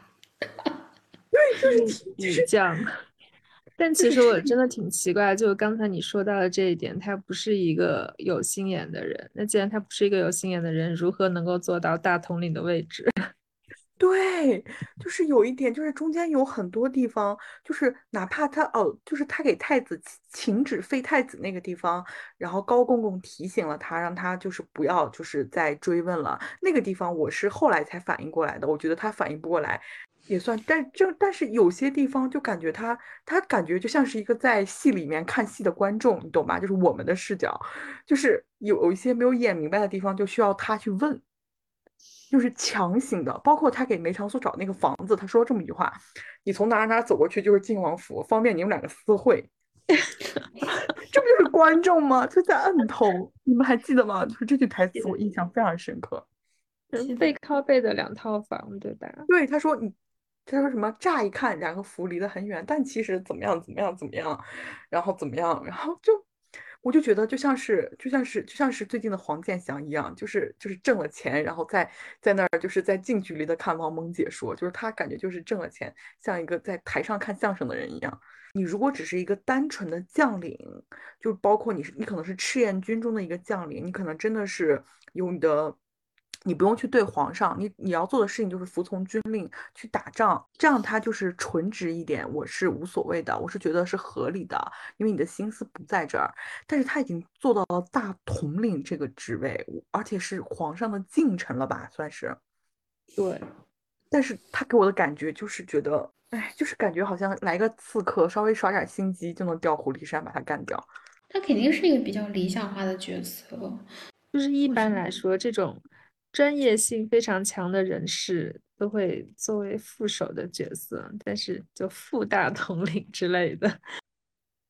对，就是女将。但其实我真的挺奇怪，就刚才你说到的这一点，他不是一个有心眼的人。那既然他不是一个有心眼的人，如何能够做到大统领的位置？对，就是有一点，就是中间有很多地方，就是哪怕他哦，就是他给太子请旨废太子那个地方，然后高公公提醒了他，让他就是不要就是再追问了。那个地方我是后来才反应过来的，我觉得他反应不过来也算，但这但是有些地方就感觉他他感觉就像是一个在戏里面看戏的观众，你懂吧？就是我们的视角，就是有一些没有演明白的地方，就需要他去问。就是强行的，包括他给梅长苏找那个房子，他说这么一句话：“你从哪哪走过去就是靖王府，方便你们两个私会。”这不就是观众吗？就在摁头，你们还记得吗？就是这句台词，我印象非常深刻。背靠背的两套房，对吧？对，他说你他说什么？乍一看两个府离得很远，但其实怎么样怎么样怎么样，然后怎么样，然后就我就觉得就像是就像是就像是最近的黄健翔一样，就是就是挣了钱，然后在在那儿就是在近距离的看王蒙解说，就是他感觉就是挣了钱，像一个在台上看相声的人一样。你如果只是一个单纯的将领，就包括你是你可能是赤焰军中的一个将领，你可能真的是有你的。你不用去对皇上，你你要做的事情就是服从军令去打仗，这样他就是纯直一点，我是无所谓的，我是觉得是合理的，因为你的心思不在这儿。但是他已经做到了大统领这个职位，而且是皇上的近臣了吧，算是。对，但是他给我的感觉就是觉得，哎，就是感觉好像来个刺客，稍微耍点心机就能调虎离山把他干掉。他肯定是一个比较理想化的角色，就是一般来说这种。专业性非常强的人士都会作为副手的角色，但是就副大统领之类的，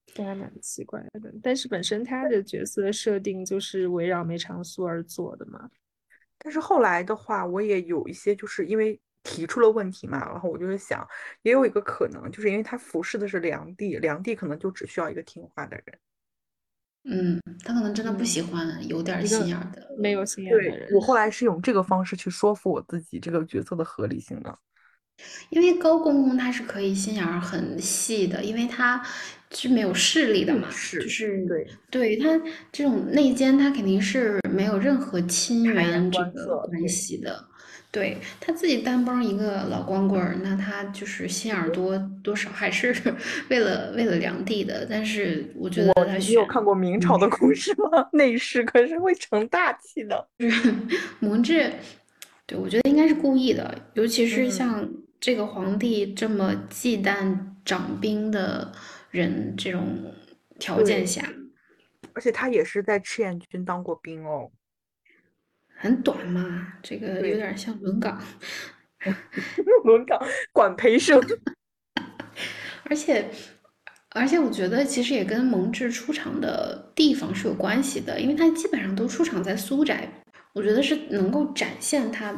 这还蛮奇怪的。但是本身他的角色设定就是围绕梅长苏而做的嘛。但是后来的话，我也有一些就是因为提出了问题嘛，然后我就是想，也有一个可能，就是因为他服侍的是梁帝，梁帝可能就只需要一个听话的人。嗯，他可能真的不喜欢有点心眼的、没有心眼的人。我后来是用这个方式去说服我自己这个角色的合理性的。因为高公公他是可以心眼很细的，因为他是没有势力的嘛，是就是对对他这种内奸，他肯定是没有任何亲缘这个关系的。对他自己单帮一个老光棍儿，那他就是心眼多，多少还是 为了为了梁帝的。但是我觉得他你有看过明朝的故事吗？内侍可是会成大器的。蒙挚，对我觉得应该是故意的，尤其是像这个皇帝这么忌惮掌兵的人这种条件下，而且他也是在赤焰军当过兵哦。很短嘛，这个有点像轮岗，轮岗管培生，而且而且我觉得其实也跟蒙挚出场的地方是有关系的，因为他基本上都出场在苏宅，我觉得是能够展现他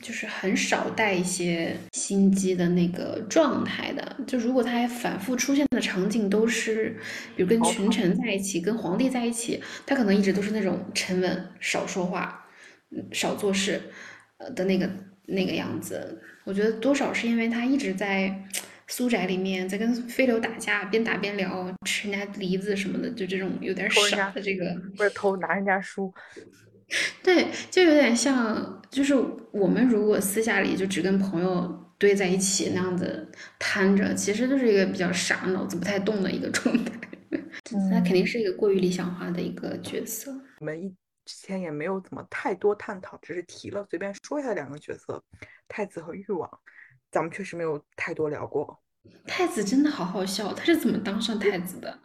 就是很少带一些心机的那个状态的。就如果他还反复出现的场景都是，比如跟群臣在一起，跟皇帝在一起，他可能一直都是那种沉稳，少说话。少做事，呃的那个那个样子，我觉得多少是因为他一直在苏宅里面，在跟飞流打架，边打边聊，吃人家梨子什么的，就这种有点傻的这个，不是偷拿人家书，对，就有点像，就是我们如果私下里就只跟朋友堆在一起那样子摊着，其实就是一个比较傻、脑子不太动的一个状态。他肯定是一个过于理想化的一个角色。我们一。之前也没有怎么太多探讨，只是提了，随便说一下两个角色，太子和誉王，咱们确实没有太多聊过。太子真的好好笑，他是怎么当上太子的？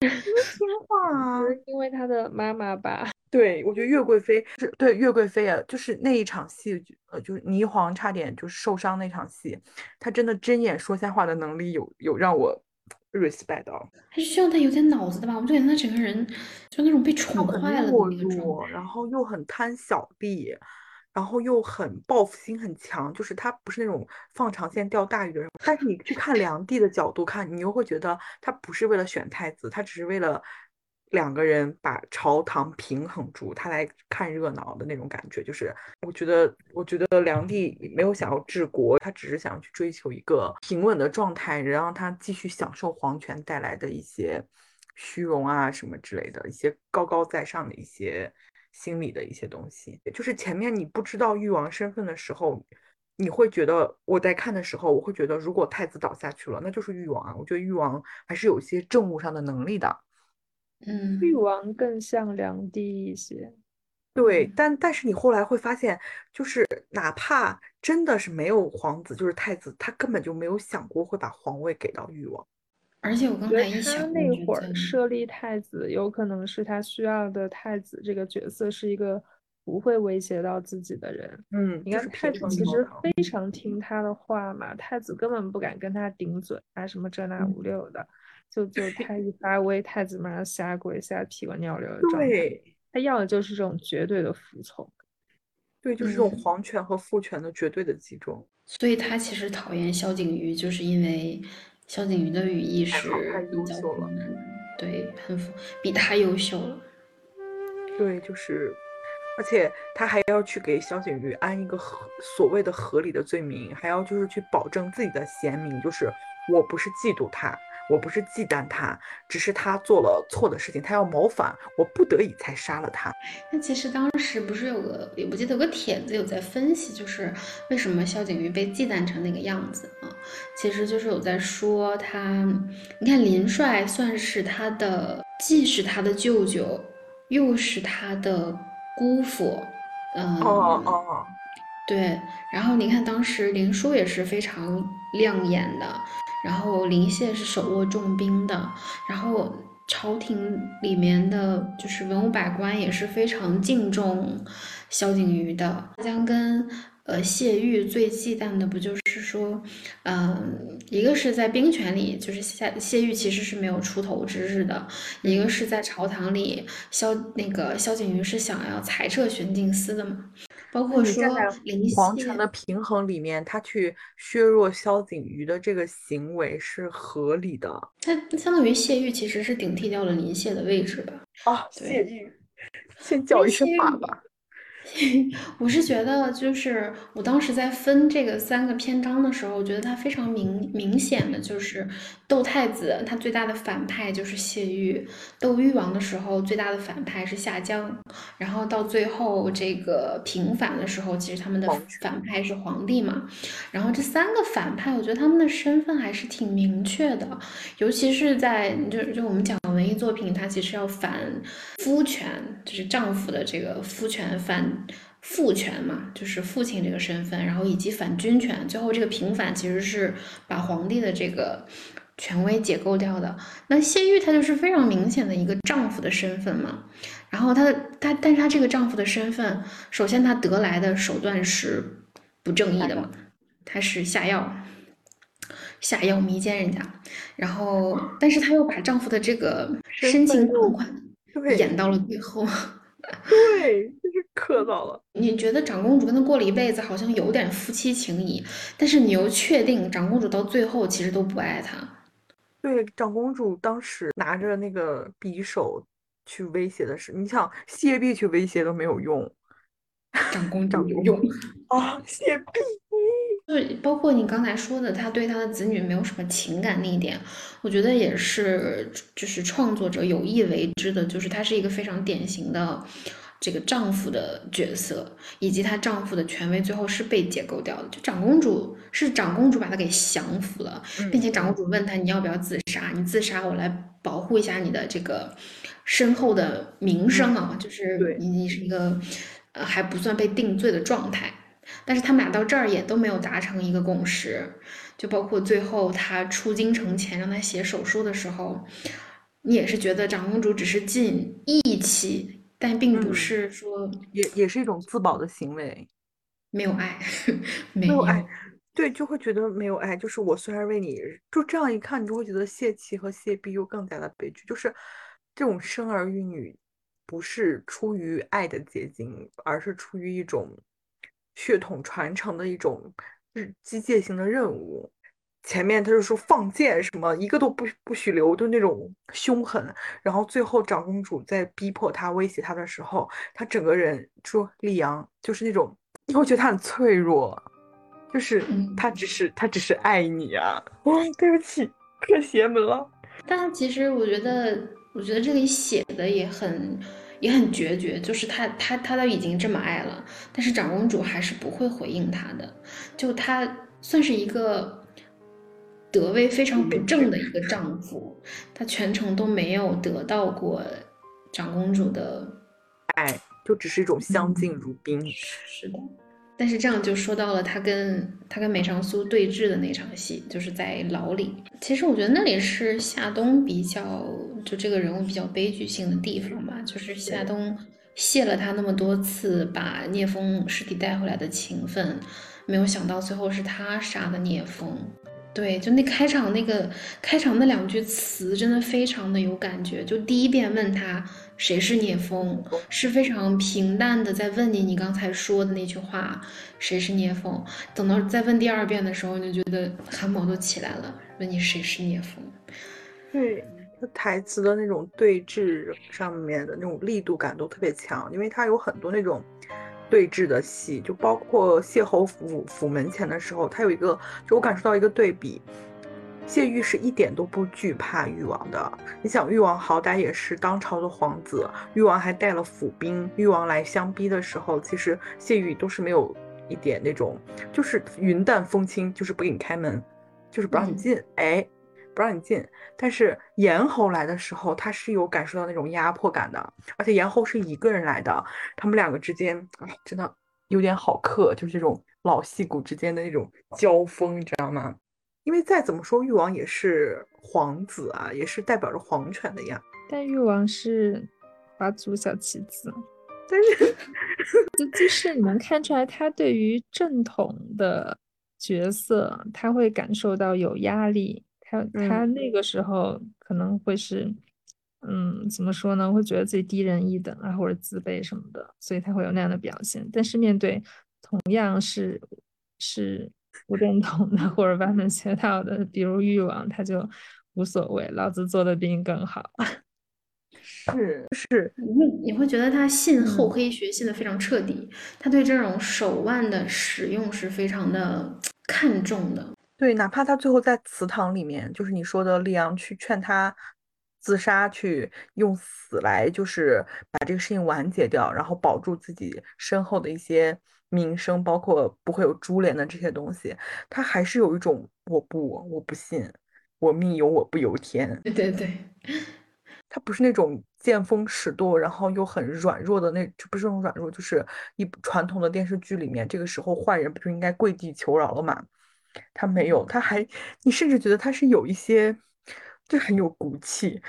因为听话啊，因为他的妈妈吧。对，我觉得岳贵妃是对岳贵妃啊，就是那一场戏，呃，就是霓凰差点就是受伤那场戏，她真的睁眼说瞎话的能力有有让我。Respect 到，还是需要他有点脑子的吧？我就感觉得他整个人就那种被宠坏了的那种，然后又很贪小利，然后又很报复心很强，就是他不是那种放长线钓大鱼的人。但是你去看 梁帝的角度看，你又会觉得他不是为了选太子，他只是为了。两个人把朝堂平衡住，他来看热闹的那种感觉，就是我觉得，我觉得梁帝没有想要治国，他只是想要去追求一个平稳的状态，让他继续享受皇权带来的一些虚荣啊什么之类的一些高高在上的一些心理的一些东西。就是前面你不知道誉王身份的时候，你会觉得我在看的时候，我会觉得如果太子倒下去了，那就是誉王啊。我觉得誉王还是有一些政务上的能力的。嗯，誉王更像梁帝一些，对，但但是你后来会发现，就是哪怕真的是没有皇子，就是太子，他根本就没有想过会把皇位给到誉王。而且我刚才一想，那会儿设立太子，有可能是他需要的太子这个角色是一个不会威胁到自己的人。嗯，你看太子其实非常听他的话嘛，太子根本不敢跟他顶嘴啊，什么这那五六的。就就他一发威，太子马上下跪下屁滚尿流的状态。他要的就是这种绝对的服从。对，就是这种皇权和父权的绝对的集中。所以他其实讨厌萧景瑜，就是因为萧景瑜的羽翼是比较了，对，很比他优秀了。对，就是。而且他还要去给萧景瑜安一个合所谓的合理的罪名，还要就是去保证自己的贤明，就是我不是嫉妒他，我不是忌惮他，只是他做了错的事情，他要谋反，我不得已才杀了他。那其实当时不是有个，也不记得有个帖子有在分析，就是为什么萧景瑜被忌惮成那个样子啊？其实就是有在说他，你看林帅算是他的，既是他的舅舅，又是他的。姑父，嗯，哦哦，对，然后你看当时林殊也是非常亮眼的，然后林燮是手握重兵的，然后朝廷里面的就是文武百官也是非常敬重萧景瑜的，他将跟。呃，谢玉最忌惮的不就是说，嗯，一个是在兵权里，就是谢谢玉其实是没有出头之日的；一个是在朝堂里，萧那个萧景瑜是想要裁撤巡定司的嘛。包括说皇城的平衡里面，他去削弱萧景瑜的这个行为是合理的。他相当于谢玉其实是顶替掉了林谢的位置吧？啊，谢玉，先叫一声爸爸。我是觉得，就是我当时在分这个三个篇章的时候，我觉得它非常明明显的就是斗太子，他最大的反派就是谢玉；斗玉王的时候，最大的反派是夏江；然后到最后这个平反的时候，其实他们的反派是皇帝嘛。然后这三个反派，我觉得他们的身份还是挺明确的，尤其是在就就我们讲文艺作品，它其实要反夫权，就是丈夫的这个夫权反。父权嘛，就是父亲这个身份，然后以及反君权，最后这个平反其实是把皇帝的这个权威解构掉的。那谢玉她就是非常明显的一个丈夫的身份嘛，然后她的她，但是她这个丈夫的身份，首先她得来的手段是不正义的嘛，他是下药，下药迷奸人家，然后但是她又把丈夫的这个深情款款演到了最后。对，就是磕到了。你觉得长公主跟他过了一辈子，好像有点夫妻情谊，但是你又确定长公主到最后其实都不爱他。对，长公主当时拿着那个匕首去威胁的是，你想谢璧去威胁都没有用，长公主有用啊，谢璧。对，包括你刚才说的，他对他的子女没有什么情感那一点，我觉得也是，就是创作者有意为之的，就是他是一个非常典型的这个丈夫的角色，以及她丈夫的权威最后是被解构掉的。就长公主是长公主把她给降服了，并且长公主问他你要不要自杀？你自杀我来保护一下你的这个身后的名声啊，就是你你是一个呃还不算被定罪的状态。但是他们俩到这儿也都没有达成一个共识，就包括最后他出京城前让他写手书的时候，你也是觉得长公主只是尽义气，但并不是说也也是一种自保的行为，没有爱，没有爱，对，就会觉得没有爱。就是我虽然为你，就这样一看，你就会觉得谢琪和谢璧又更加的悲剧，就是这种生儿育女不是出于爱的结晶，而是出于一种。血统传承的一种日机械性的任务，前面他就说放箭什么一个都不不许留，就那种凶狠。然后最后长公主在逼迫他、威胁他的时候，他整个人说李阳就是那种，你会觉得他很脆弱，就是他只是他只是爱你啊！哦，对不起，太邪门了。但其实我觉得，我觉得这里写的也很。也很决绝，就是他他他都已经这么爱了，但是长公主还是不会回应他的，就他算是一个德位非常不正的一个丈夫，他全程都没有得到过长公主的爱，就只是一种相敬如宾。是的。但是这样就说到了他跟他跟梅长苏对峙的那场戏，就是在牢里。其实我觉得那里是夏冬比较就这个人物比较悲剧性的地方吧，就是夏冬谢了他那么多次把聂风尸体带回来的情分，没有想到最后是他杀的聂风。对，就那开场那个开场那两句词真的非常的有感觉。就第一遍问他谁是聂风，是非常平淡的在问你你刚才说的那句话，谁是聂风。等到再问第二遍的时候，你就觉得汗毛都起来了，问你谁是聂风。对，台词的那种对峙上面的那种力度感都特别强，因为它有很多那种。对峙的戏，就包括谢侯府府门前的时候，他有一个，就我感受到一个对比，谢玉是一点都不惧怕誉王的。你想，誉王好歹也是当朝的皇子，誉王还带了府兵，誉王来相逼的时候，其实谢玉都是没有一点那种，就是云淡风轻，就是不给你开门，就是不让你进，哎。不让你进，但是严侯来的时候，他是有感受到那种压迫感的，而且严侯是一个人来的，他们两个之间啊，真的有点好客，就是这种老戏骨之间的那种交锋，你知道吗？因为再怎么说，誉王也是皇子啊，也是代表着皇权的呀。但誉王是华族小棋子，但是就就是你能看出来，他对于正统的角色，他会感受到有压力。他他那个时候可能会是，嗯，怎么说呢？会觉得自己低人一等啊，或者自卑什么的，所以他会有那样的表现。但是面对同样是是不认同的或者歪门邪道的，比如欲望，他就无所谓，老子做的比你更好。是是，你会你会觉得他信厚黑学信的非常彻底，他对这种手腕的使用是非常的 看重的。对，哪怕他最后在祠堂里面，就是你说的李阳去劝他自杀，去用死来就是把这个事情完结掉，然后保住自己身后的一些名声，包括不会有株连的这些东西，他还是有一种我不我不信，我命由我不由天。对对对，他不是那种见风使舵，然后又很软弱的那，就不是那种软弱，就是一传统的电视剧里面，这个时候坏人不就应该跪地求饶了吗？他没有，他还，你甚至觉得他是有一些，就很有骨气。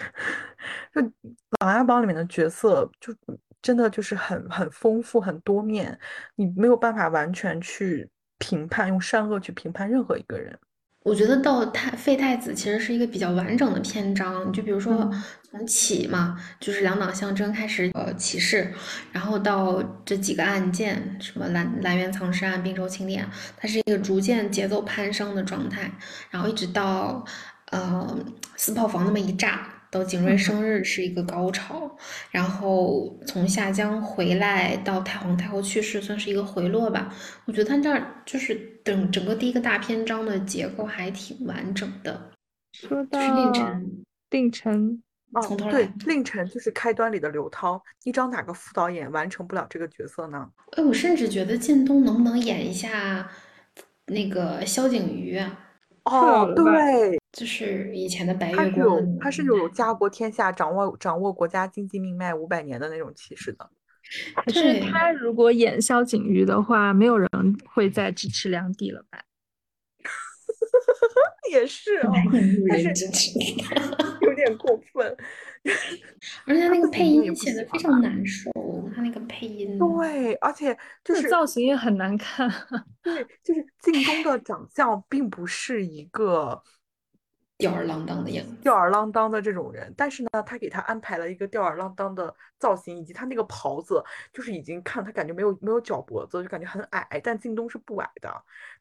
就《琅琊榜》里面的角色，就真的就是很很丰富、很多面，你没有办法完全去评判，用善恶去评判任何一个人。我觉得到太废太子其实是一个比较完整的篇章，就比如说从起嘛，就是两党相争开始，呃起事，然后到这几个案件，什么蓝蓝园藏尸案、并州清点，它是一个逐渐节奏攀升的状态，然后一直到呃四炮房那么一炸。到景睿生日是一个高潮，然后从下江回来到太皇太后去世算是一个回落吧。我觉得他这儿就是整整个第一个大篇章的结构还挺完整的。说到令晨，令晨从头来。对，令晨就是开端里的刘涛。你找哪个副导演完成不了这个角色呢？哎，我甚至觉得靳东能不能演一下那个萧景瑜啊？哦，对。就是以前的白月光，他是有家国天下、掌握掌握国家经济命脉五百年的那种气势的。可是他如果演萧景瑜的话，没有人会再支持梁帝了吧？也是 哦，但是 有点过分。而且他那个配音显得非常难受，他那个配音。对，而且就是造型也很难看。对，就是靳东的长相并不是一个。吊儿郎当的样子，吊儿郎当的这种人，但是呢，他给他安排了一个吊儿郎当的造型，以及他那个袍子，就是已经看他感觉没有没有脚脖子，就感觉很矮。但靳东是不矮的，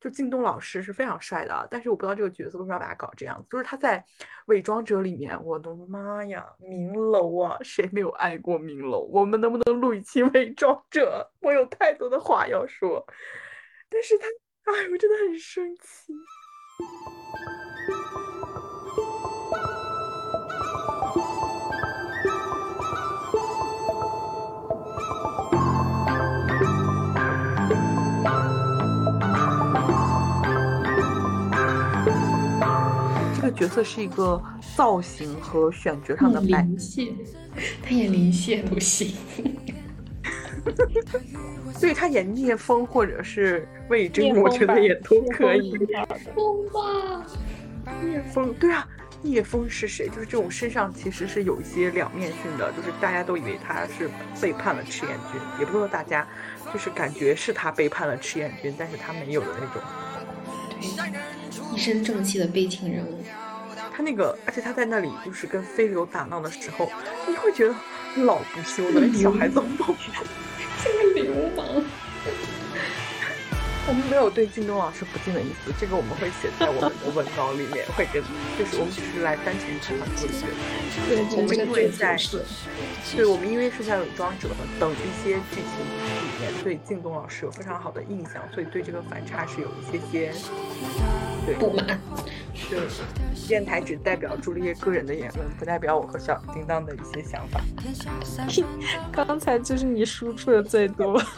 就靳东老师是非常帅的，但是我不知道这个角色为什么要把他搞这样。就是他在《伪装者》里面，我的妈呀，明楼啊，谁没有爱过明楼？我们能不能录一期《伪装者》？我有太多的话要说，但是他，哎，我真的很生气。这个角色是一个造型和选角上的白蟹，他演林蟹都行。所以他演聂风或者是魏征，我觉得也都可以。风吧，聂风，对啊，聂风是谁？就是这种身上其实是有一些两面性的，就是大家都以为他是背叛了赤焰军，也不说大家，就是感觉是他背叛了赤焰军，但是他没有的那种。对。一身正气的悲情人物，他那个，而且他在那里就是跟飞流打闹的时候，你会觉得老不休的 小孩子疯，这个流氓。我们没有对靳东老师不敬的意思，这个我们会写在我们的文稿里面，会跟就是我们只是来单纯采访这个角色。对，我们因为在，对我们因为是在伪装者等一些剧情里面对靳东老师有非常好的印象，所以对这个反差是有一些些对不满。对，电台只代表朱丽叶个人的言论，不代表我和小叮当的一些想法。刚才就是你输出的最多。